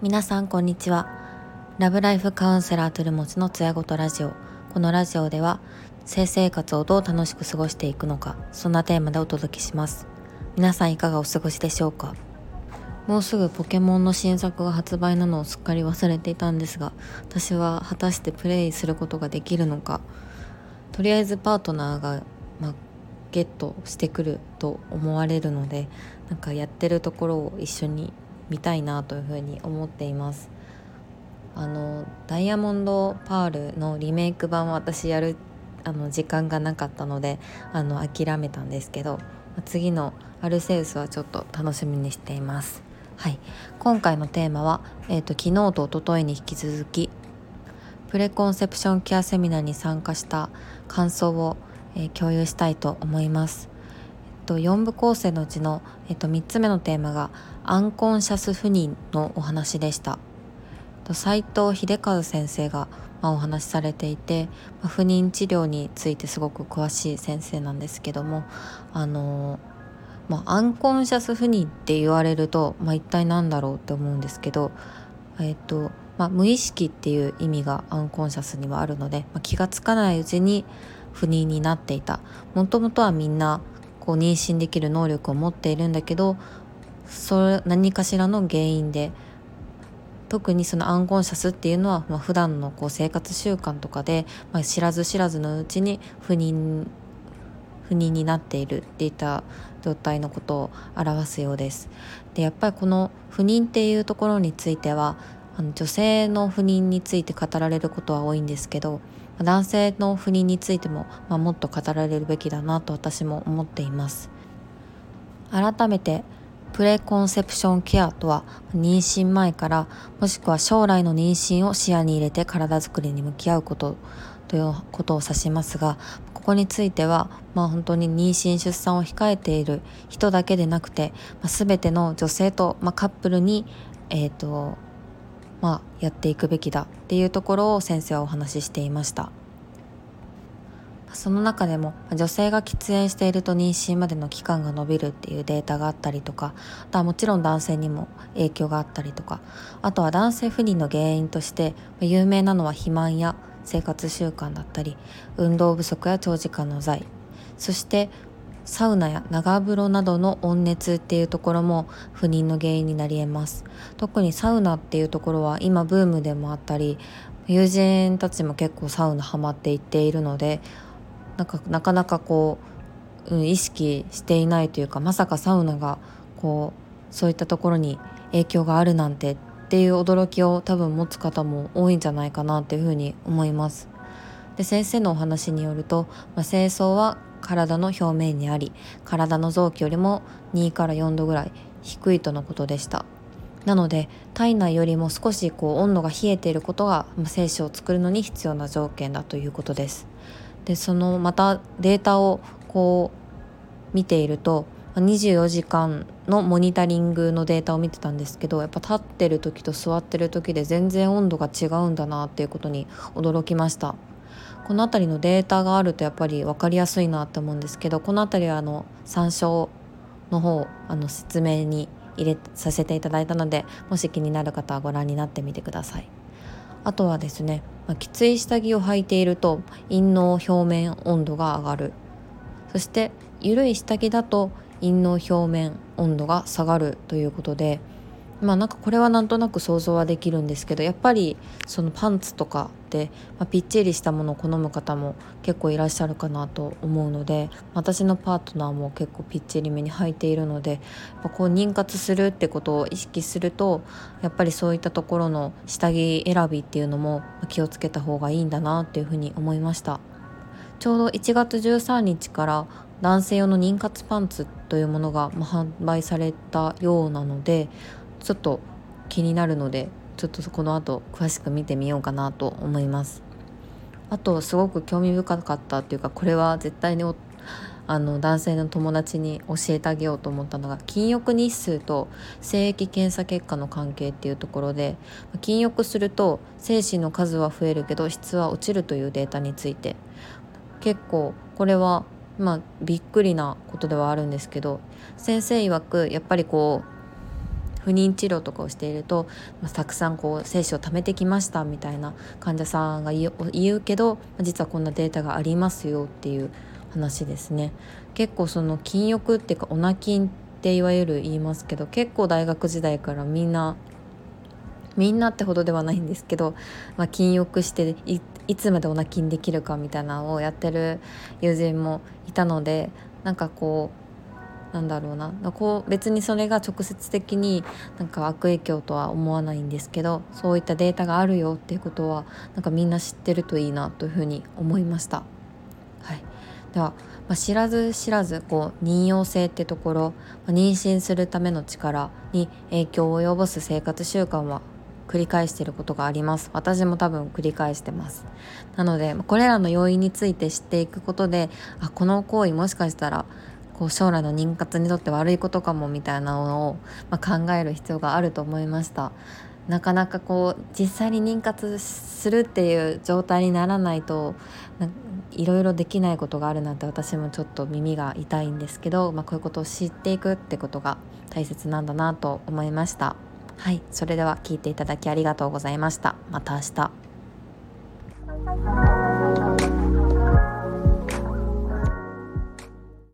皆さんこんにちは。ラブライフカウンセラートゥルモチのつやごとラジオ。このラジオでは性生活をどう楽しく過ごしていくのかそんなテーマでお届けします。皆さんいかがお過ごしでしょうか。もうすぐポケモンの新作が発売なのをすっかり忘れていたんですが私は果たしてプレイすることができるのか。とりあえずパートナーが、まあ、ゲットしてくると思われるのでなんかやってるところを一緒に見たいなというふうに思っています。あのダイヤモンドパールのリメイク版を私やるあの時間がなかったのであの諦めたんですけど次のアルセウスはちょっと楽しみにしています。はい。今回のテーマは、えーと、昨日と一昨日に引き続きプレコンセプションケアセミナーに参加した感想を、え、共有したいと思います。えっと、4部構成のうちの、えっと、3つ目のテーマがアンコンシャス不妊のお話でした斉藤秀和先生が、まあ、お話しされていて、まあ、不妊治療についてすごく詳しい先生なんですけどもあのまあ、アンコンシャス不妊って言われると、まあ、一体何だろうって思うんですけど、えっとまあ、無意識っていう意味がアンコンシャスにはあるので、まあ、気が付かないうちに不妊になっていたもともとはみんなこう妊娠できる能力を持っているんだけどそれ何かしらの原因で特にそのアンコンシャスっていうのは、まあ、普段のこう生活習慣とかで、まあ、知らず知らずのうちに不妊不妊になっているっていった状態のことを表すようです。でやっぱりこの不妊っていうところについてはあの女性の不妊について語られることは多いんですけど男性の不妊についても、まあ、もっと語られるべきだなと私も思っています。改めてプレコンセプションケアとは妊娠前からもしくは将来の妊娠を視野に入れて体づくりに向き合うことということを指しますがここについては、まあ、本当に妊娠出産を控えている人だけでなくて、まあ、全ての女性と、まあ、カップルに、えーとまあ、やっていくべきだっていうところを先生はお話ししていました。その中でも女性が喫煙していると妊娠までの期間が延びるっていうデータがあったりとかあとはもちろん男性にも影響があったりとかあとは男性不妊の原因として有名なのは肥満や生活習慣だったり運動不足や長時間の在そしてサウナや長風呂などの温熱っていうところも不妊の原因になり得ます特にサウナっていうところは今ブームでもあったり友人たちも結構サウナハマっていっているのでなんかなかなかこう、うん、意識していないというかまさかサウナがこうそういったところに影響があるなんてっていう驚きを多分持つ方も多いんじゃないかなっていうふうに思います。で先生のお話によると、まあ、清掃は体の表面にあり体の臓器よりも2から4度ぐらい低いとのことでした。なので体内よりも少しこう温度が冷えていることが、精子を作るのに必要な条件だということです。でそのまたデータをこう見ていると24時間のモニタリングのデータを見てたんですけどやっぱ立ってる時と座ってる時で全然温度が違うんだなっていうことに驚きました。この辺りのデータがあるとやっぱり分かりやすいなって思うんですけどこの辺りはあの参照の方あの説明に入れさせていただいたのでもし気になる方はご覧になってみてください。あとはですねまあ、きつい下着を履いていると陰嚢表面温度が上がる。そして緩い下着だと陰嚢表面温度が下がるということでまあなんかこれはなんとなく想像はできるんですけどやっぱりそのパンツとかで、まあ、ぴっちりしたものを好む方も結構いらっしゃるかなと思うので私のパートナーも結構ぴっちりめに履いているのでやこう妊活するってことを意識するとやっぱりそういったところの下着選びっていうのも気をつけた方がいいんだなっていうふうに思いました。ちょうど1月13日から男性用の妊活パンツというものが販売されたようなのでちょっと気になるのでちょっとこの後詳しく見てみようかなと思います。あとすごく興味深かったっていうかこれは絶対にあの男性の友達に教えてあげようと思ったのが禁欲日数と精液検査結果の関係っていうところで禁欲すると精子の数は増えるけど質は落ちるというデータについて。結構これはまあびっくりなことではあるんですけど先生曰くやっぱりこう不妊治療とかをしていると、まあ、たくさんこう精子を貯めてきましたみたいな患者さんが言うけど実はこんなデータがありますよっていう話ですね。結構その禁欲っていうかオナキンっていわゆる言いますけど結構大学時代からみんなみんなってほどではないんですけど、まあ、禁欲していつまでオナキンできるかみたいなのをやってる友人もいたのでなんかこうなんだろうな。こう別にそれが直接的になんか悪影響とは思わないんですけどそういったデータがあるよっていうことはなんかみんな知ってるといいなというふうに思いました。はい、では、まあ、知らず知らずこう妊用性ってところ、まあ、妊娠するための力に影響を及ぼす生活習慣は繰り返していることがあります。私も多分繰り返してます。なのでこれらの要因について知っていくことであこの行為もしかしたらこう将来の妊活にとって悪いことかもみたいなのを、まあ、考える必要があると思いました。なかなかこう実際に妊活するっていう状態にならないといろいろできないことがあるなんて私もちょっと耳が痛いんですけど、まあ、こういうことを知っていくってことが大切なんだなと思いました。はいそれでは聞いていただきありがとうございました。また明日。